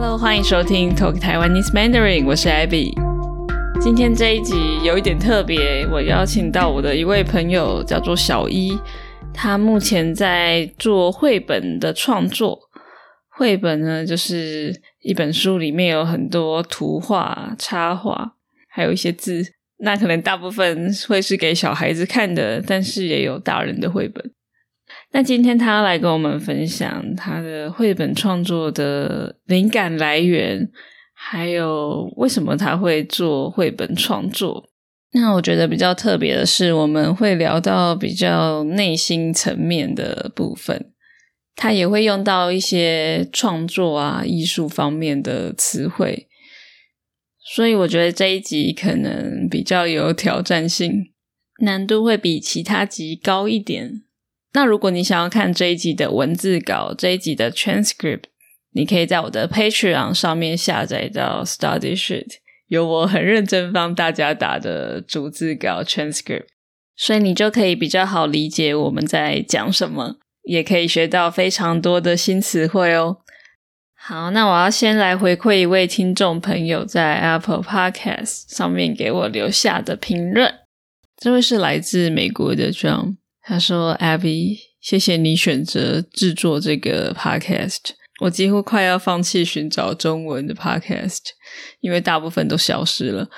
Hello，欢迎收听 Talk Taiwanese Mandarin，我是 Abby。今天这一集有一点特别，我邀请到我的一位朋友，叫做小一。他目前在做绘本的创作。绘本呢，就是一本书里面有很多图画、插画，还有一些字。那可能大部分会是给小孩子看的，但是也有大人的绘本。那今天他来跟我们分享他的绘本创作的灵感来源，还有为什么他会做绘本创作。那我觉得比较特别的是，我们会聊到比较内心层面的部分，他也会用到一些创作啊、艺术方面的词汇，所以我觉得这一集可能比较有挑战性，难度会比其他集高一点。那如果你想要看这一集的文字稿，这一集的 transcript，你可以在我的 Patreon 上面下载到 Study Sheet，有我很认真帮大家打的逐字稿 transcript，所以你就可以比较好理解我们在讲什么，也可以学到非常多的新词汇哦。好，那我要先来回馈一位听众朋友在 Apple Podcast 上面给我留下的评论，这位是来自美国的 John。他说：“Abby，谢谢你选择制作这个 podcast。我几乎快要放弃寻找中文的 podcast，因为大部分都消失了。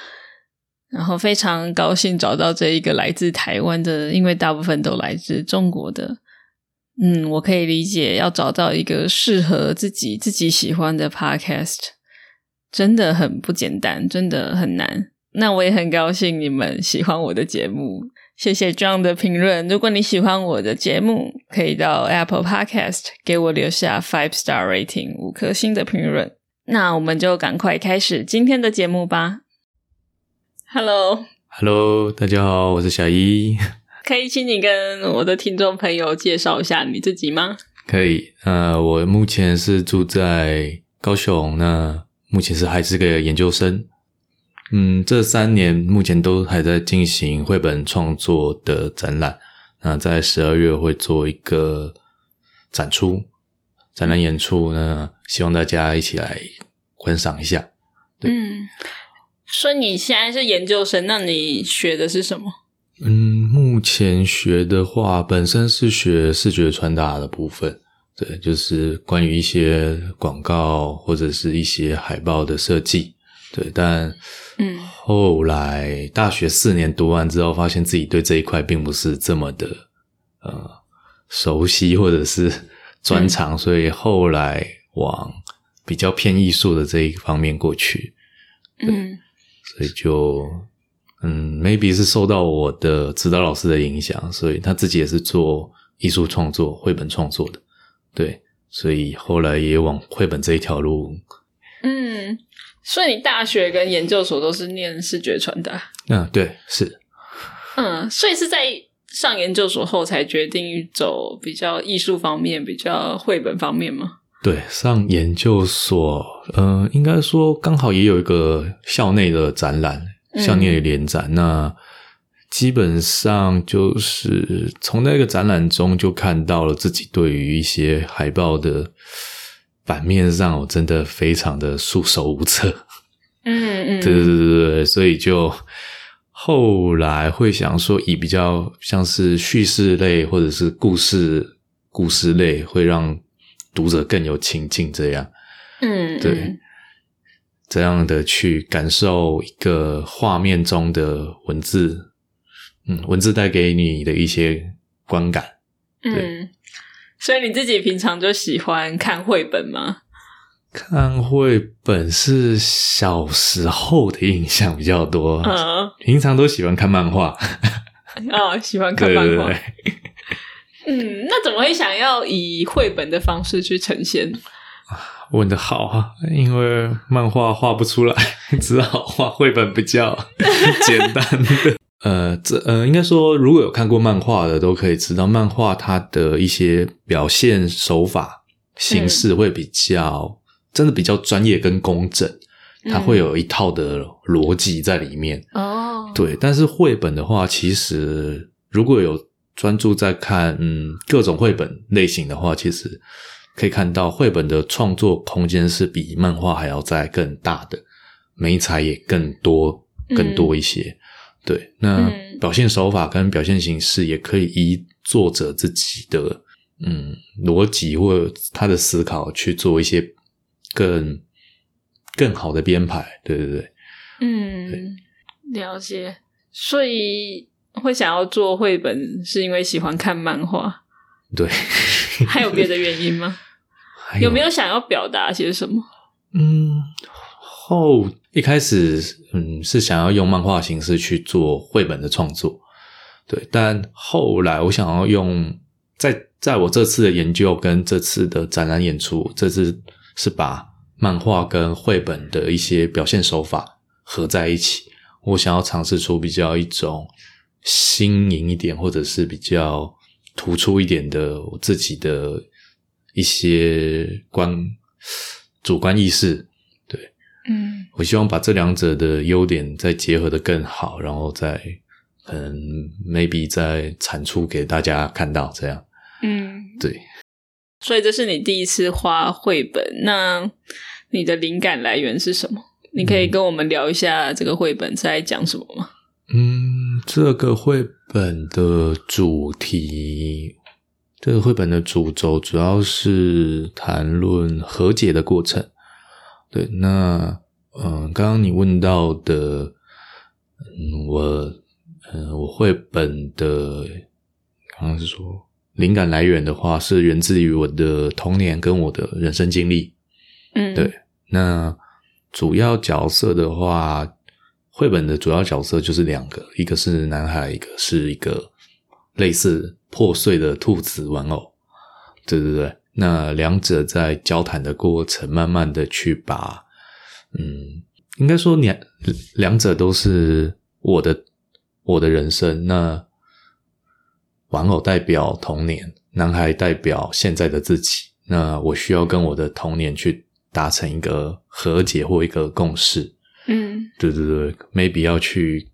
然后非常高兴找到这一个来自台湾的，因为大部分都来自中国的。嗯，我可以理解要找到一个适合自己、自己喜欢的 podcast，真的很不简单，真的很难。那我也很高兴你们喜欢我的节目。”谢谢 John 的评论。如果你喜欢我的节目，可以到 Apple Podcast 给我留下 five star rating 五颗星的评论。那我们就赶快开始今天的节目吧。Hello，Hello，大家好，我是小一。可以请你跟我的听众朋友介绍一下你自己吗？可以。呃，我目前是住在高雄，那目前是还是个研究生。嗯，这三年目前都还在进行绘本创作的展览。那在十二月会做一个展出、展览演出呢，希望大家一起来观赏一下。嗯，说你现在是研究生，那你学的是什么？嗯，目前学的话，本身是学视觉传达的部分，对，就是关于一些广告或者是一些海报的设计。对，但嗯，后来大学四年读完之后，发现自己对这一块并不是这么的呃熟悉或者是专长，所以后来往比较偏艺术的这一方面过去。嗯，所以就嗯，maybe 是受到我的指导老师的影响，所以他自己也是做艺术创作、绘本创作的。对，所以后来也往绘本这一条路。嗯。所以你大学跟研究所都是念视觉传达？嗯，对，是。嗯，所以是在上研究所后才决定走比较艺术方面、比较绘本方面吗？对，上研究所，嗯，应该说刚好也有一个校内的展览，校内的联展。那基本上就是从那个展览中就看到了自己对于一些海报的。版面上我真的非常的束手无策，嗯嗯，对对对对对，所以就后来会想说，以比较像是叙事类或者是故事故事类，会让读者更有情境，这样，嗯，对，这样的去感受一个画面中的文字，嗯，文字带给你的一些观感，嗯。所以你自己平常就喜欢看绘本吗？看绘本是小时候的印象比较多，嗯，平常都喜欢看漫画。哦，喜欢看漫画。嗯，那怎么会想要以绘本的方式去呈现？问的好啊，因为漫画画不出来，只好画绘本比较 简单的。呃，这呃，应该说，如果有看过漫画的，都可以知道，漫画它的一些表现手法、形式会比较真的比较专业跟工整，它会有一套的逻辑在里面。哦，对，但是绘本的话，其实如果有专注在看嗯各种绘本类型的话，其实可以看到绘本的创作空间是比漫画还要再更大的，美材也更多更多一些。对，那嗯表现手法跟表现形式也可以依作者自己的嗯逻辑或他的思考去做一些更更好的编排。对对对，嗯，了解。所以会想要做绘本，是因为喜欢看漫画，对，还有别的原因吗？还有没有想要表达些什么？嗯，后一开始嗯是想要用漫画形式去做绘本的创作，对，但后来我想要用在在我这次的研究跟这次的展览演出，这次是把漫画跟绘本的一些表现手法合在一起，我想要尝试出比较一种新颖一点，或者是比较突出一点的我自己的一些观主观意识。嗯我希望把这两者的优点再结合的更好，然后再可能 maybe 再产出给大家看到，这样嗯，对。所以这是你第一次画绘本，那你的灵感来源是什么？你可以跟我们聊一下这个绘本在讲什么吗？嗯，这个绘本的主题，这个绘本的主轴主要是谈论和解的过程。对，那嗯，刚刚你问到的，嗯，我嗯，我绘本的刚刚是说灵感来源的话，是源自于我的童年跟我的人生经历。嗯，对，那主要角色的话，绘本的主要角色就是两个，一个是男孩，一个是一个类似破碎的兔子玩偶。对对对，那两者在交谈的过程，慢慢的去把，嗯，应该说两两者都是我的我的人生。那玩偶代表童年，男孩代表现在的自己。那我需要跟我的童年去达成一个和解或一个共识。嗯对对对，maybe 要去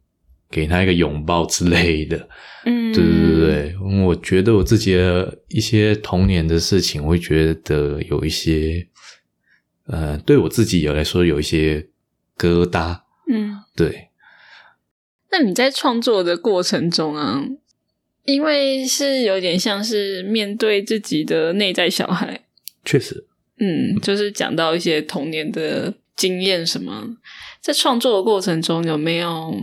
给他一个拥抱之类的。嗯，对对对对，我觉得我自己的一些童年的事情，我会觉得有一些，呃，对我自己有来说有一些疙瘩。嗯，对，那你在创作的过程中啊，因为是有点像是面对自己的内在小孩，确实，嗯，就是讲到一些童年的经验什么，在创作的过程中有没有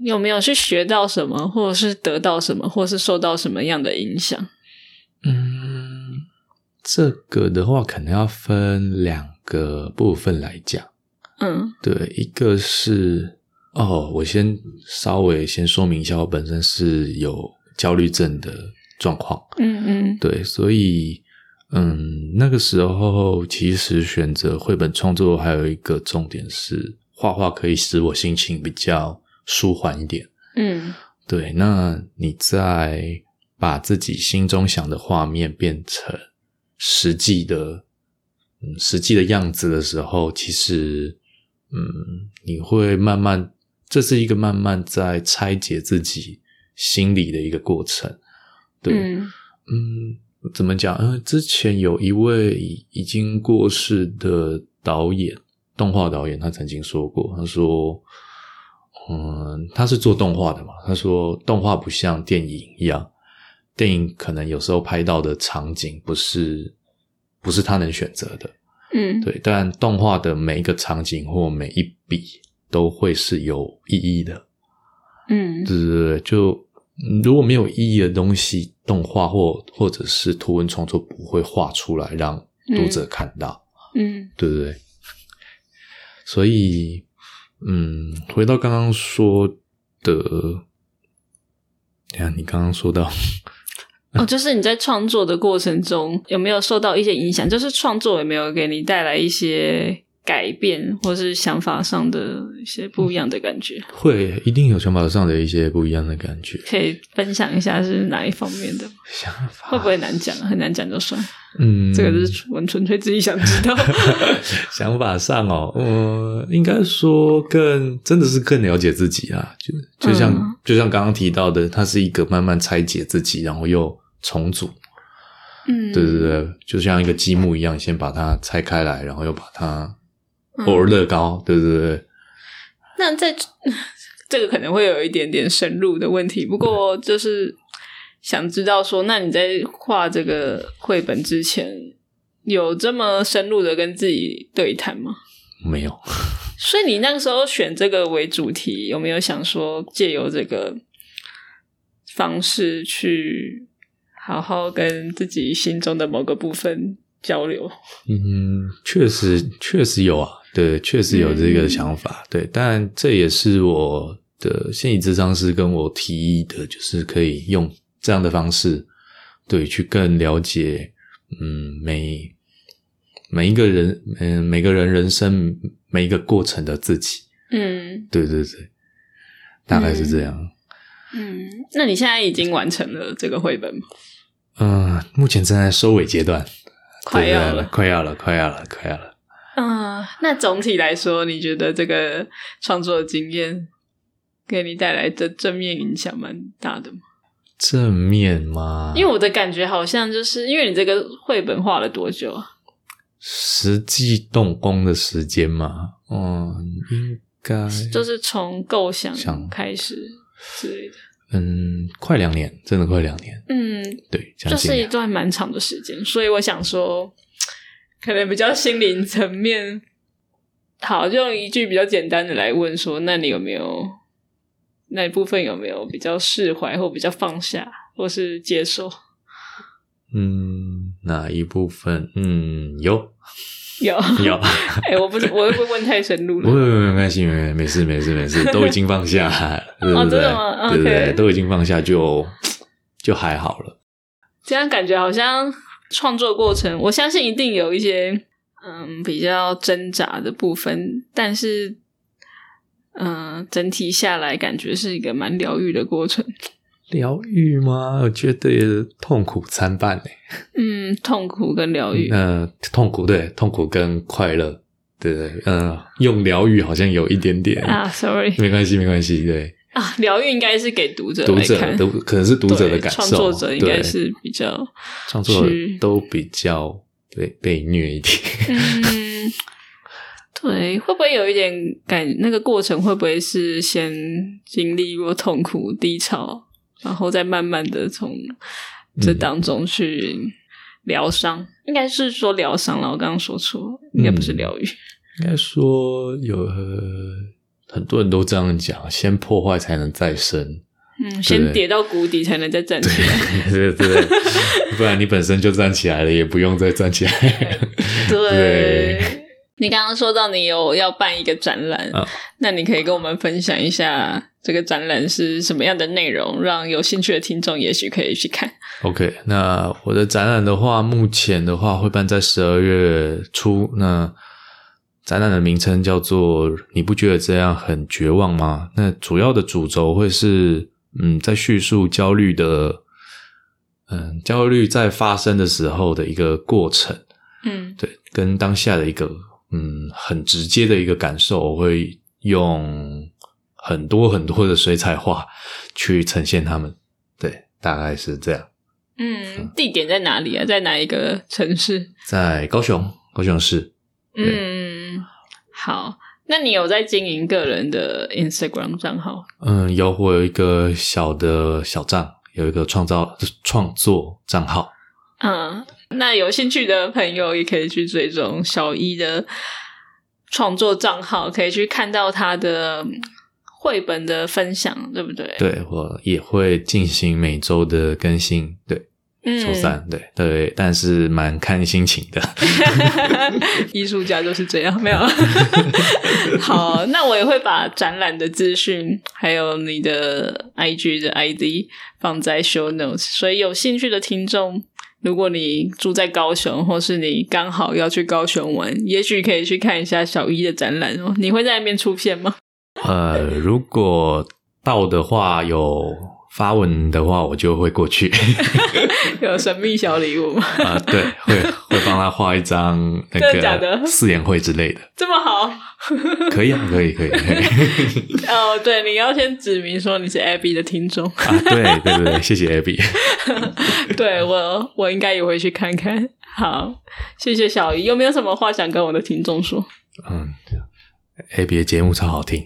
有没有去学到什么，或者是得到什么，或是受到什么样的影响？嗯，这个的话可能要分两个部分来讲。嗯对，一个是哦，我先稍微先说明一下，我本身是有焦虑症的状况。嗯嗯对，所以嗯，那个时候其实选择绘本创作还有一个重点是，画画可以使我心情比较舒缓一点。嗯对，那你在把自己心中想的画面变成实际的，嗯，实际的样子的时候，其实，嗯，你会慢慢，这是一个慢慢在拆解自己心理的一个过程。对，嗯嗯，怎么讲？嗯，之前有一位已经过世的导演，动画导演，他曾经说过，他说，嗯，他是做动画的嘛，他说动画不像电影一样，电影可能有时候拍到的场景不是不是他能选择的，嗯，对，但动画的每一个场景或每一笔都会是有意义的，嗯。对对对，就嗯如果没有意义的东西，动画或或者是图文创作不会画出来让读者看到，嗯。对不对？所以，嗯，回到刚刚说的，等下你刚刚说到，哦，就是你在创作的过程中有没有受到一些影响？就是创作有没有给你带来一些改变，或是想法上的一些不一样的感觉？会一定有想法上的一些不一样的感觉。可以分享一下是哪一方面的？想法会不会难讲？很难讲就算，嗯，这个是纯纯粹自己想知道。想法上哦，呃，应该说更真的是更了解自己啊，就就像、嗯就像刚刚提到的，它是一个慢慢拆解自己，然后又重组。嗯，对对对，就像一个积木一样，先把它拆开来，然后又把它嗯偶尔乐高，对对对，那在 这个可能会有一点点深入的问题，不过就是想知道说，那你在画这个绘本之前，有这么深入的跟自己对谈吗？没有，所以你那个时候选这个为主题，有没有想说借由这个方式去好好跟自己心中的某个部分交流？嗯，确实确实有啊，对，确实有这个想法，对，但这也是我的心理咨商师跟我提议的，就是可以用这样的方式，对，去更了解，嗯，每每一个人，嗯，每个人人生每一个过程的自己，嗯对对对，大概是这样。嗯，那你现在已经完成了这个绘本吗？嗯、目前正在收尾阶段，快要了。快要了，快要了，快要了。嗯，那总体来说，你觉得这个创作的经验给你带来的正面影响蛮大的吗？正面吗？因为我的感觉好像就是因为你这个绘本画了多久啊？实际动工的时间嘛，嗯，应该就是从构想想开始之类的。嗯，快两年，真的快两年，嗯，对，将就是一段蛮长的时间，所以我想说，可能比较心灵层面，好，就用一句比较简单的来问说，那你有没有那一部分有没有比较释怀，或比较放下，或是接受？嗯，哪一部分？嗯，有有有，哎、我不是，我会不会问太深入了？不会没关系，没没事没事没事，都已经放下，对不对？对不对都已经放下就就还好了。这样感觉好像创作过程，我相信一定有一些嗯比较挣扎的部分，但是嗯、呃整体下来感觉是一个蛮疗愈的过程。疗愈吗？我觉得痛苦参半嘞。嗯，痛苦跟疗愈。呃，痛苦对，痛苦跟快乐，对对，嗯、用疗愈好像有一点点啊，sorry 没关系没关系，对，啊，疗愈应该是给读者读者来看，都可能是读者的感受，创作者应该是比较创作者都比较对被虐一点。嗯，对，会不会有一点感？那个过程会不会是先经历过痛苦低潮，然后再慢慢的从这当中去疗伤？应该是说疗伤了，我刚刚说错，应该不是疗愈。应该说有、呃很多人都这样讲，先破坏才能再生，嗯，先跌到谷底才能再站起来。对 对对，不然你本身就站起来了，也不用再站起来。对对你刚刚说到你有要办一个展览，啊那你可以跟我们分享一下这个展览是什么样的内容，让有兴趣的听众也许可以去看。OK，那我的展览的话，目前的话会办在十二月初。那展览的名称叫做“你不觉得这样很绝望吗？”那主要的主轴会是，嗯，在叙述焦虑的，嗯，焦虑在发生的时候的一个过程，嗯对，跟当下的一个，嗯，很直接的一个感受，我会用很多很多的水彩画去呈现他们。对，大概是这样。嗯，地点在哪里啊？在哪一个城市？在高雄，高雄市。嗯，好。那你有在经营个人的 Instagram 账号？嗯，有我有一个小的小账，有一个创造创作账号。嗯，那有兴趣的朋友也可以去追踪小一的创作账号，可以去看到他的嗯绘本的分享，对不对？，对我也会进行每周的更新，对，嗯周三，对对，但是蛮看心情的。艺术家就是这样，没有。好，那我也会把展览的资讯，还有你的 IG 的 ID 放在 show notes，所以有兴趣的听众，如果你住在高雄，或是你刚好要去高雄玩，也许可以去看一下小一的展览哦。你会在那边出现吗？呃，如果到的话，有发文的话，我就会过去。有神秘小礼物吗？啊、对，会会帮他画一张那个四眼会之类的，这么好。可以啊，可以，可以，可 以哦，对，你要先指明说你是 Abby 的听众。啊，对对对对，谢谢 Abby，对我，我应该也会去看看。好，谢谢小姨。有没有什么话想跟我的听众说？嗯 ，Abby 的节目超好听，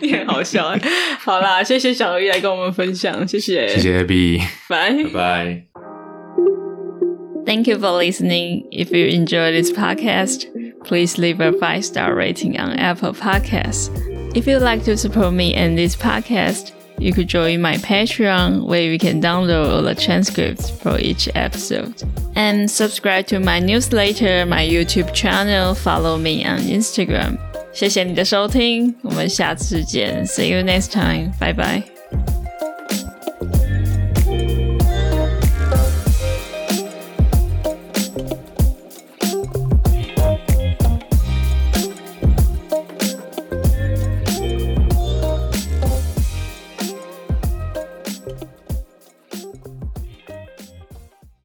你很好笑哎。好啦，谢谢小姨来跟我们分享，谢谢，谢谢 Abby，拜。拜拜。 Thank you for listening. If you enjoy this podcast, please leave a five star rating on Apple Podcasts. If you'd like to support me and this podcast, you could join my Patreon where you can download all the transcripts for each episode. And subscribe to my newsletter, my YouTube channel, follow me on Instagram. 谢谢你的收听，我们下次见。See you next time. Bye bye.